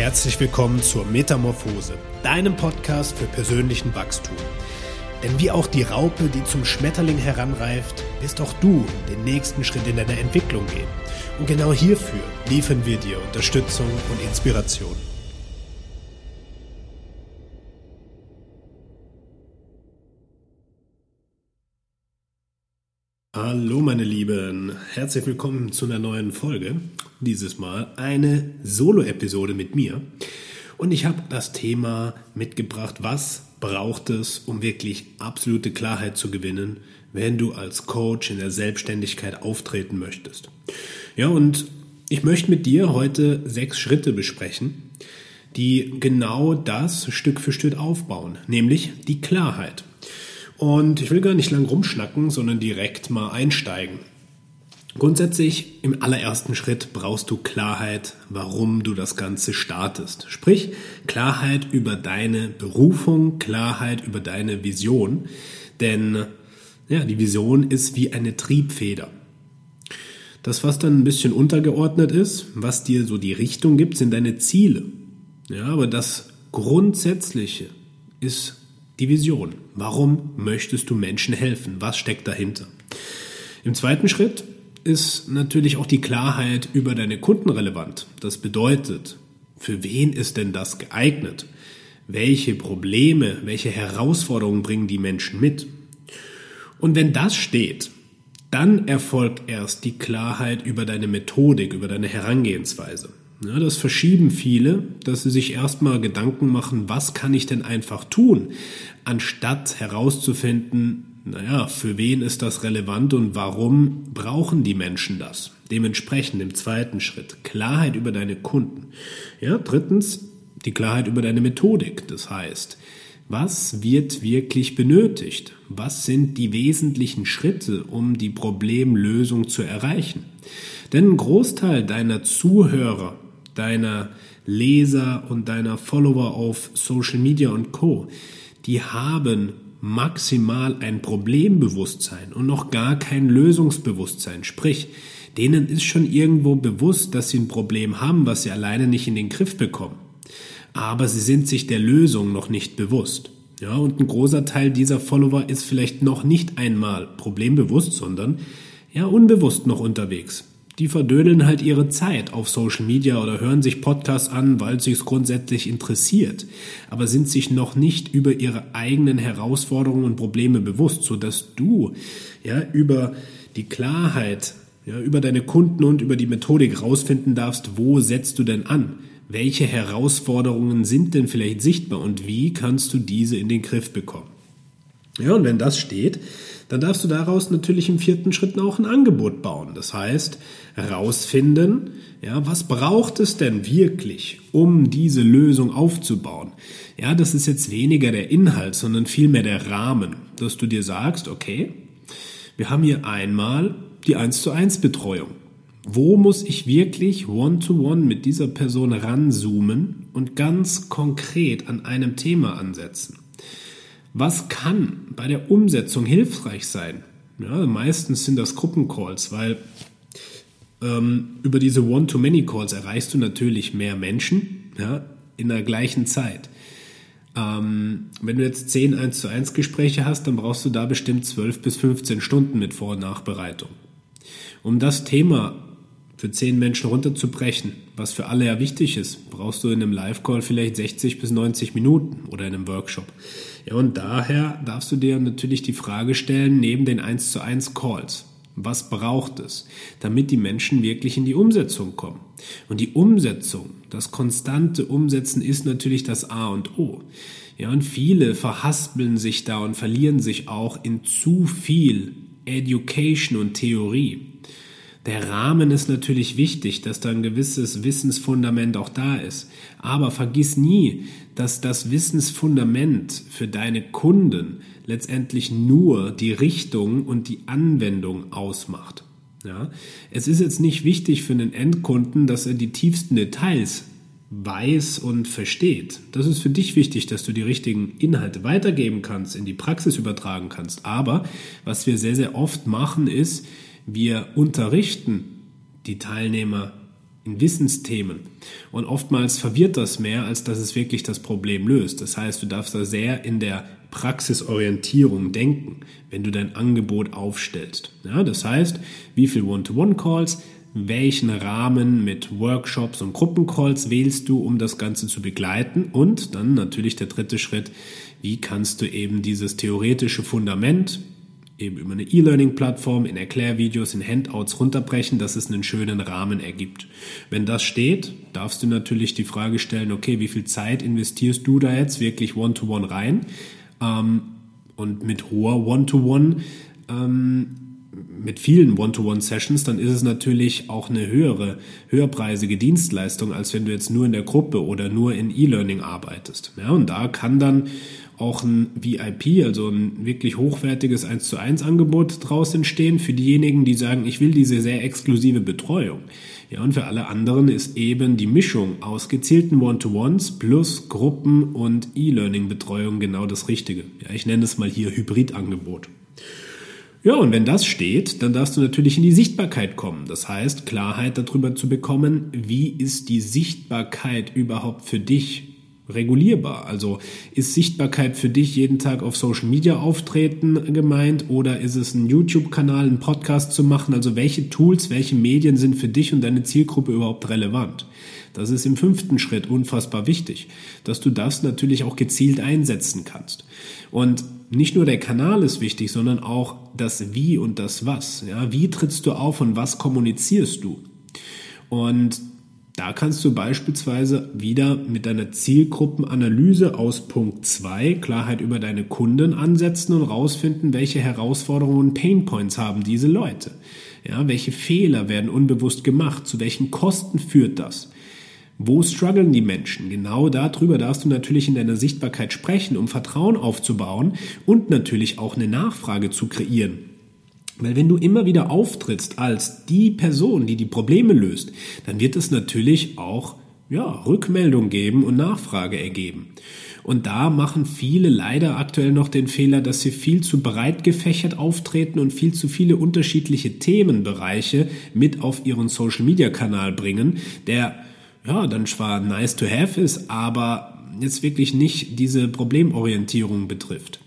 herzlich willkommen zur Metamorphose, deinem Podcast für persönlichen Wachstum. Denn wie auch die Raupe, die zum Schmetterling heranreift, wirst auch du den nächsten Schritt in deiner Entwicklung gehen. Und genau hierfür liefern wir dir Unterstützung und Inspiration. Hallo meine Lieben, herzlich willkommen zu einer neuen Folge. Dieses Mal eine Solo-Episode mit mir. Und ich habe das Thema mitgebracht, was braucht es, um wirklich absolute Klarheit zu gewinnen, wenn du als Coach in der Selbstständigkeit auftreten möchtest. Ja, und ich möchte mit dir heute sechs Schritte besprechen, die genau das Stück für Stück aufbauen, nämlich die Klarheit. Und ich will gar nicht lang rumschnacken, sondern direkt mal einsteigen. Grundsätzlich im allerersten Schritt brauchst du Klarheit, warum du das Ganze startest. Sprich, Klarheit über deine Berufung, Klarheit über deine Vision. Denn ja, die Vision ist wie eine Triebfeder. Das, was dann ein bisschen untergeordnet ist, was dir so die Richtung gibt, sind deine Ziele. Ja, aber das Grundsätzliche ist die Vision. Warum möchtest du Menschen helfen? Was steckt dahinter? Im zweiten Schritt ist natürlich auch die Klarheit über deine Kunden relevant. Das bedeutet, für wen ist denn das geeignet? Welche Probleme, welche Herausforderungen bringen die Menschen mit? Und wenn das steht, dann erfolgt erst die Klarheit über deine Methodik, über deine Herangehensweise. Ja, das verschieben viele, dass sie sich erstmal Gedanken machen, was kann ich denn einfach tun, anstatt herauszufinden, naja, für wen ist das relevant und warum brauchen die Menschen das? Dementsprechend im zweiten Schritt Klarheit über deine Kunden. Ja, drittens die Klarheit über deine Methodik. Das heißt, was wird wirklich benötigt? Was sind die wesentlichen Schritte, um die Problemlösung zu erreichen? Denn ein Großteil deiner Zuhörer deiner Leser und deiner Follower auf Social Media und Co, die haben maximal ein Problembewusstsein und noch gar kein Lösungsbewusstsein. Sprich, denen ist schon irgendwo bewusst, dass sie ein Problem haben, was sie alleine nicht in den Griff bekommen. Aber sie sind sich der Lösung noch nicht bewusst. Ja, und ein großer Teil dieser Follower ist vielleicht noch nicht einmal problembewusst, sondern ja unbewusst noch unterwegs die verdödeln halt ihre Zeit auf Social Media oder hören sich Podcasts an, weil es grundsätzlich interessiert, aber sind sich noch nicht über ihre eigenen Herausforderungen und Probleme bewusst, so dass du ja über die Klarheit, ja, über deine Kunden und über die Methodik rausfinden darfst, wo setzt du denn an? Welche Herausforderungen sind denn vielleicht sichtbar und wie kannst du diese in den Griff bekommen? Ja, und wenn das steht, dann darfst du daraus natürlich im vierten Schritt auch ein Angebot bauen. Das heißt, herausfinden, ja, was braucht es denn wirklich, um diese Lösung aufzubauen? Ja, das ist jetzt weniger der Inhalt, sondern vielmehr der Rahmen, dass du dir sagst, okay, wir haben hier einmal die 1 zu 1 Betreuung. Wo muss ich wirklich one-to-one -one mit dieser Person ranzoomen und ganz konkret an einem Thema ansetzen? Was kann bei der Umsetzung hilfreich sein? Ja, meistens sind das Gruppencalls, weil ähm, über diese One-to-Many-Calls erreichst du natürlich mehr Menschen ja, in der gleichen Zeit. Ähm, wenn du jetzt 10 1 zu 1 Gespräche hast, dann brauchst du da bestimmt 12 bis 15 Stunden mit Vor- und Nachbereitung. Um das Thema für 10 Menschen runterzubrechen, was für alle ja wichtig ist, brauchst du in einem Live-Call vielleicht 60 bis 90 Minuten oder in einem Workshop. Ja, und daher darfst du dir natürlich die Frage stellen, neben den 1 zu 1 Calls, was braucht es, damit die Menschen wirklich in die Umsetzung kommen? Und die Umsetzung, das konstante Umsetzen ist natürlich das A und O. Ja, und viele verhaspeln sich da und verlieren sich auch in zu viel Education und Theorie. Der Rahmen ist natürlich wichtig, dass da ein gewisses Wissensfundament auch da ist. Aber vergiss nie, dass das Wissensfundament für deine Kunden letztendlich nur die Richtung und die Anwendung ausmacht. Ja? Es ist jetzt nicht wichtig für einen Endkunden, dass er die tiefsten Details weiß und versteht. Das ist für dich wichtig, dass du die richtigen Inhalte weitergeben kannst, in die Praxis übertragen kannst. Aber was wir sehr, sehr oft machen, ist, wir unterrichten die Teilnehmer in Wissensthemen. Und oftmals verwirrt das mehr, als dass es wirklich das Problem löst. Das heißt, du darfst da sehr in der Praxisorientierung denken, wenn du dein Angebot aufstellst. Ja, das heißt, wie viel One-to-One-Calls, welchen Rahmen mit Workshops und Gruppencalls wählst du, um das Ganze zu begleiten? Und dann natürlich der dritte Schritt, wie kannst du eben dieses theoretische Fundament eben über eine E-Learning-Plattform, in Erklärvideos, in Handouts runterbrechen, dass es einen schönen Rahmen ergibt. Wenn das steht, darfst du natürlich die Frage stellen, okay, wie viel Zeit investierst du da jetzt wirklich One-to-One -one rein? Ähm, und mit hoher One-to-One -One, ähm, mit vielen One-to-One-Sessions, dann ist es natürlich auch eine höhere, höherpreisige Dienstleistung, als wenn du jetzt nur in der Gruppe oder nur in E-Learning arbeitest. Ja, und da kann dann auch ein VIP, also ein wirklich hochwertiges 1 zu 1 Angebot draus entstehen für diejenigen, die sagen, ich will diese sehr exklusive Betreuung. Ja, und für alle anderen ist eben die Mischung aus gezielten One-to-Ones plus Gruppen- und E-Learning-Betreuung genau das Richtige. Ja, ich nenne es mal hier Hybridangebot. Ja, und wenn das steht, dann darfst du natürlich in die Sichtbarkeit kommen. Das heißt, Klarheit darüber zu bekommen, wie ist die Sichtbarkeit überhaupt für dich regulierbar? Also ist Sichtbarkeit für dich jeden Tag auf Social Media auftreten gemeint oder ist es ein YouTube-Kanal, ein Podcast zu machen? Also welche Tools, welche Medien sind für dich und deine Zielgruppe überhaupt relevant? Das ist im fünften Schritt unfassbar wichtig, dass du das natürlich auch gezielt einsetzen kannst. Und nicht nur der Kanal ist wichtig, sondern auch das Wie und das Was. Ja, wie trittst du auf und was kommunizierst du? Und da kannst du beispielsweise wieder mit deiner Zielgruppenanalyse aus Punkt 2 Klarheit über deine Kunden ansetzen und rausfinden, welche Herausforderungen und Painpoints haben diese Leute. Ja, welche Fehler werden unbewusst gemacht? Zu welchen Kosten führt das? Wo strugglen die Menschen? Genau darüber darfst du natürlich in deiner Sichtbarkeit sprechen, um Vertrauen aufzubauen und natürlich auch eine Nachfrage zu kreieren. Weil wenn du immer wieder auftrittst als die Person, die die Probleme löst, dann wird es natürlich auch ja, Rückmeldung geben und Nachfrage ergeben. Und da machen viele leider aktuell noch den Fehler, dass sie viel zu breit gefächert auftreten und viel zu viele unterschiedliche Themenbereiche mit auf ihren Social Media Kanal bringen, der ja, dann zwar nice to have ist, aber jetzt wirklich nicht diese Problemorientierung betrifft.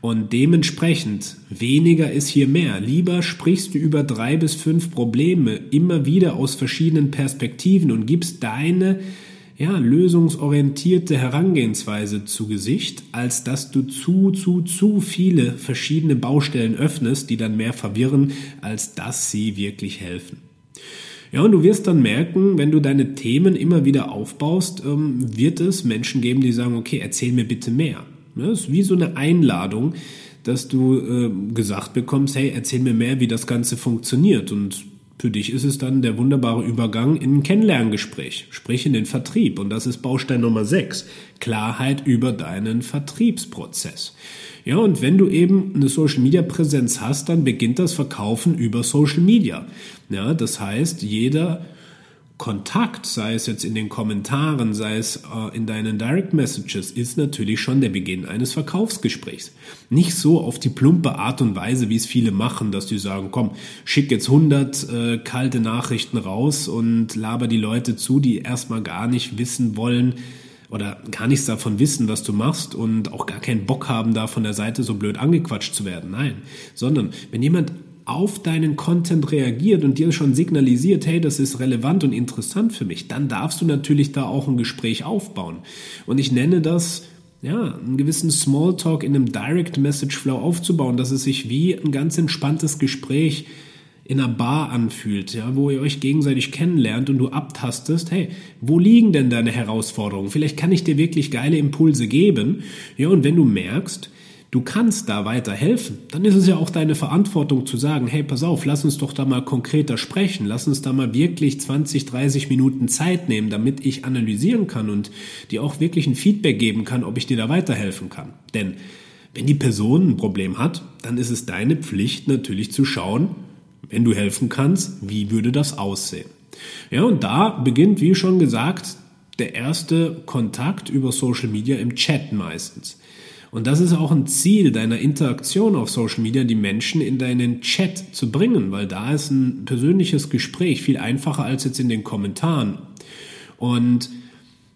Und dementsprechend weniger ist hier mehr. Lieber sprichst du über drei bis fünf Probleme immer wieder aus verschiedenen Perspektiven und gibst deine ja, lösungsorientierte Herangehensweise zu Gesicht, als dass du zu, zu, zu viele verschiedene Baustellen öffnest, die dann mehr verwirren, als dass sie wirklich helfen. Ja, und du wirst dann merken, wenn du deine Themen immer wieder aufbaust, ähm, wird es Menschen geben, die sagen, okay, erzähl mir bitte mehr. Das ist wie so eine Einladung, dass du äh, gesagt bekommst, hey, erzähl mir mehr, wie das Ganze funktioniert. Und für dich ist es dann der wunderbare Übergang in ein Kennenlerngespräch, sprich in den Vertrieb. Und das ist Baustein Nummer 6, Klarheit über deinen Vertriebsprozess. Ja, und wenn du eben eine Social Media Präsenz hast, dann beginnt das Verkaufen über Social Media. Ja, das heißt, jeder Kontakt, sei es jetzt in den Kommentaren, sei es äh, in deinen Direct Messages, ist natürlich schon der Beginn eines Verkaufsgesprächs. Nicht so auf die plumpe Art und Weise, wie es viele machen, dass die sagen, komm, schick jetzt 100 äh, kalte Nachrichten raus und laber die Leute zu, die erstmal gar nicht wissen wollen, oder gar nichts davon wissen, was du machst und auch gar keinen Bock haben, da von der Seite so blöd angequatscht zu werden. Nein, sondern wenn jemand auf deinen Content reagiert und dir schon signalisiert, hey, das ist relevant und interessant für mich, dann darfst du natürlich da auch ein Gespräch aufbauen. Und ich nenne das ja, einen gewissen Smalltalk in einem Direct Message Flow aufzubauen, dass es sich wie ein ganz entspanntes Gespräch in einer Bar anfühlt, ja, wo ihr euch gegenseitig kennenlernt und du abtastest, hey, wo liegen denn deine Herausforderungen? Vielleicht kann ich dir wirklich geile Impulse geben. Ja, und wenn du merkst, du kannst da weiterhelfen, dann ist es ja auch deine Verantwortung zu sagen, hey, pass auf, lass uns doch da mal konkreter sprechen, lass uns da mal wirklich 20, 30 Minuten Zeit nehmen, damit ich analysieren kann und dir auch wirklich ein Feedback geben kann, ob ich dir da weiterhelfen kann. Denn wenn die Person ein Problem hat, dann ist es deine Pflicht natürlich zu schauen, wenn du helfen kannst, wie würde das aussehen? Ja, und da beginnt, wie schon gesagt, der erste Kontakt über Social Media im Chat meistens. Und das ist auch ein Ziel deiner Interaktion auf Social Media, die Menschen in deinen Chat zu bringen, weil da ist ein persönliches Gespräch viel einfacher als jetzt in den Kommentaren. Und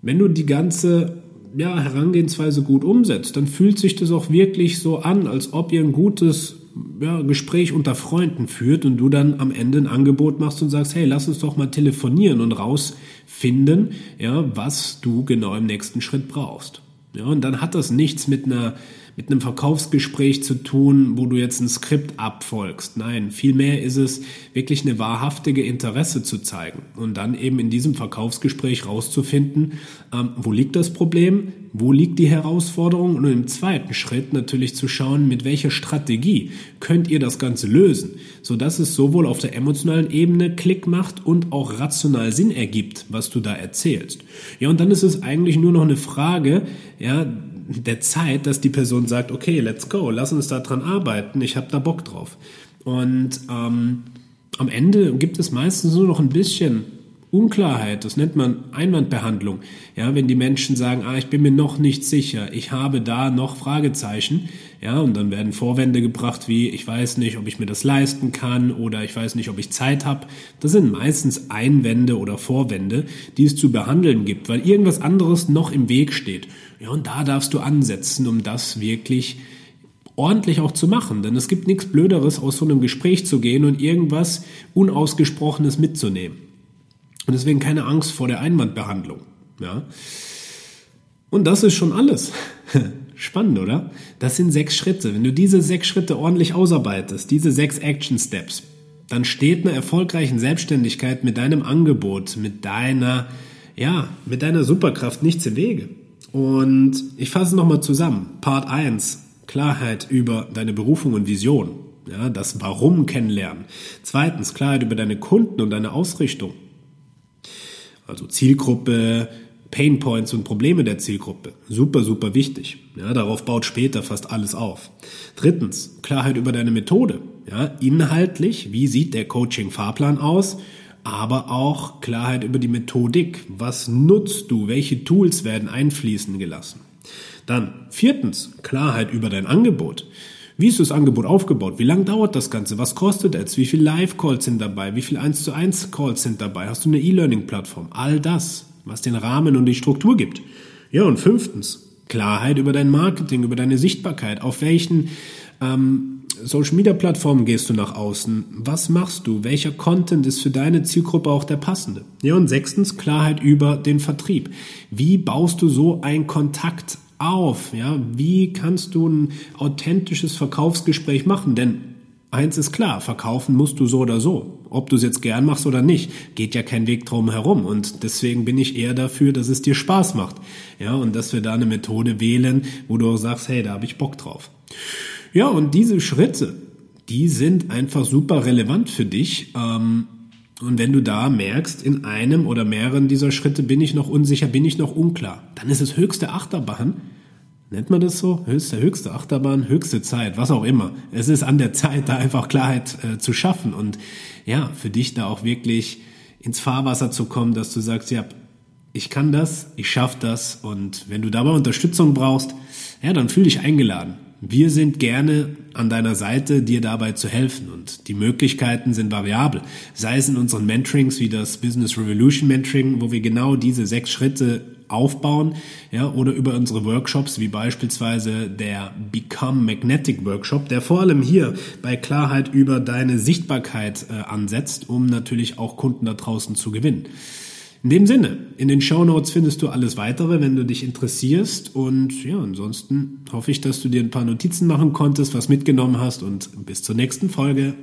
wenn du die ganze ja, Herangehensweise gut umsetzt, dann fühlt sich das auch wirklich so an, als ob ihr ein gutes ja, Gespräch unter Freunden führt und du dann am Ende ein Angebot machst und sagst, hey, lass uns doch mal telefonieren und rausfinden, ja, was du genau im nächsten Schritt brauchst. Ja, und dann hat das nichts mit einer mit einem Verkaufsgespräch zu tun, wo du jetzt ein Skript abfolgst. Nein, vielmehr ist es wirklich eine wahrhaftige Interesse zu zeigen und dann eben in diesem Verkaufsgespräch rauszufinden, ähm, wo liegt das Problem, wo liegt die Herausforderung und im zweiten Schritt natürlich zu schauen, mit welcher Strategie könnt ihr das Ganze lösen, sodass es sowohl auf der emotionalen Ebene Klick macht und auch rational Sinn ergibt, was du da erzählst. Ja, und dann ist es eigentlich nur noch eine Frage, ja, der Zeit, dass die Person sagt, okay, let's go, lass uns da dran arbeiten, ich habe da Bock drauf. Und ähm, am Ende gibt es meistens nur noch ein bisschen Unklarheit, das nennt man Einwandbehandlung. Ja, wenn die Menschen sagen, ah, ich bin mir noch nicht sicher, ich habe da noch Fragezeichen, ja, und dann werden Vorwände gebracht wie, ich weiß nicht, ob ich mir das leisten kann oder ich weiß nicht, ob ich Zeit habe. Das sind meistens Einwände oder Vorwände, die es zu behandeln gibt, weil irgendwas anderes noch im Weg steht. Ja, und da darfst du ansetzen, um das wirklich ordentlich auch zu machen. Denn es gibt nichts Blöderes, aus so einem Gespräch zu gehen und irgendwas Unausgesprochenes mitzunehmen. Und deswegen keine Angst vor der Einwandbehandlung. Ja. Und das ist schon alles. Spannend, oder? Das sind sechs Schritte. Wenn du diese sechs Schritte ordentlich ausarbeitest, diese sechs Action Steps, dann steht einer erfolgreichen Selbstständigkeit mit deinem Angebot, mit deiner, ja, mit deiner Superkraft nichts im Wege. Und ich fasse nochmal zusammen. Part 1, Klarheit über deine Berufung und Vision. Ja, das Warum kennenlernen. Zweitens, Klarheit über deine Kunden und deine Ausrichtung also Zielgruppe, Pain Points und Probleme der Zielgruppe. Super, super wichtig. Ja, darauf baut später fast alles auf. Drittens, Klarheit über deine Methode. Ja, inhaltlich, wie sieht der Coaching-Fahrplan aus? Aber auch Klarheit über die Methodik. Was nutzt du? Welche Tools werden einfließen gelassen? Dann viertens, Klarheit über dein Angebot. Wie ist das Angebot aufgebaut? Wie lange dauert das Ganze? Was kostet es? Wie viele Live-Calls sind dabei? Wie viele 1 zu 1 Calls sind dabei? Hast du eine E-Learning-Plattform? All das, was den Rahmen und die Struktur gibt. Ja, und fünftens, Klarheit über dein Marketing, über deine Sichtbarkeit. Auf welchen ähm, Social Media Plattformen gehst du nach außen? Was machst du? Welcher Content ist für deine Zielgruppe auch der passende? Ja, und sechstens, Klarheit über den Vertrieb. Wie baust du so einen Kontakt auf? Ja, wie kannst du ein authentisches Verkaufsgespräch machen? Denn eins ist klar, verkaufen musst du so oder so. Ob du es jetzt gern machst oder nicht, geht ja kein Weg drum herum. Und deswegen bin ich eher dafür, dass es dir Spaß macht. Ja, und dass wir da eine Methode wählen, wo du auch sagst, hey, da habe ich Bock drauf. Ja, und diese Schritte, die sind einfach super relevant für dich. Ähm, und wenn du da merkst, in einem oder mehreren dieser Schritte bin ich noch unsicher, bin ich noch unklar, dann ist es höchste Achterbahn. Nennt man das so? Höchste, höchste Achterbahn, höchste Zeit, was auch immer. Es ist an der Zeit, da einfach Klarheit äh, zu schaffen und ja, für dich da auch wirklich ins Fahrwasser zu kommen, dass du sagst, ja, ich kann das, ich schaffe das und wenn du dabei Unterstützung brauchst, ja, dann fühl dich eingeladen. Wir sind gerne an deiner Seite, dir dabei zu helfen und die Möglichkeiten sind variabel. Sei es in unseren Mentorings wie das Business Revolution Mentoring, wo wir genau diese sechs Schritte aufbauen, ja, oder über unsere Workshops, wie beispielsweise der Become Magnetic Workshop, der vor allem hier bei Klarheit über deine Sichtbarkeit äh, ansetzt, um natürlich auch Kunden da draußen zu gewinnen. In dem Sinne, in den Show Notes findest du alles weitere, wenn du dich interessierst. Und ja, ansonsten hoffe ich, dass du dir ein paar Notizen machen konntest, was mitgenommen hast und bis zur nächsten Folge.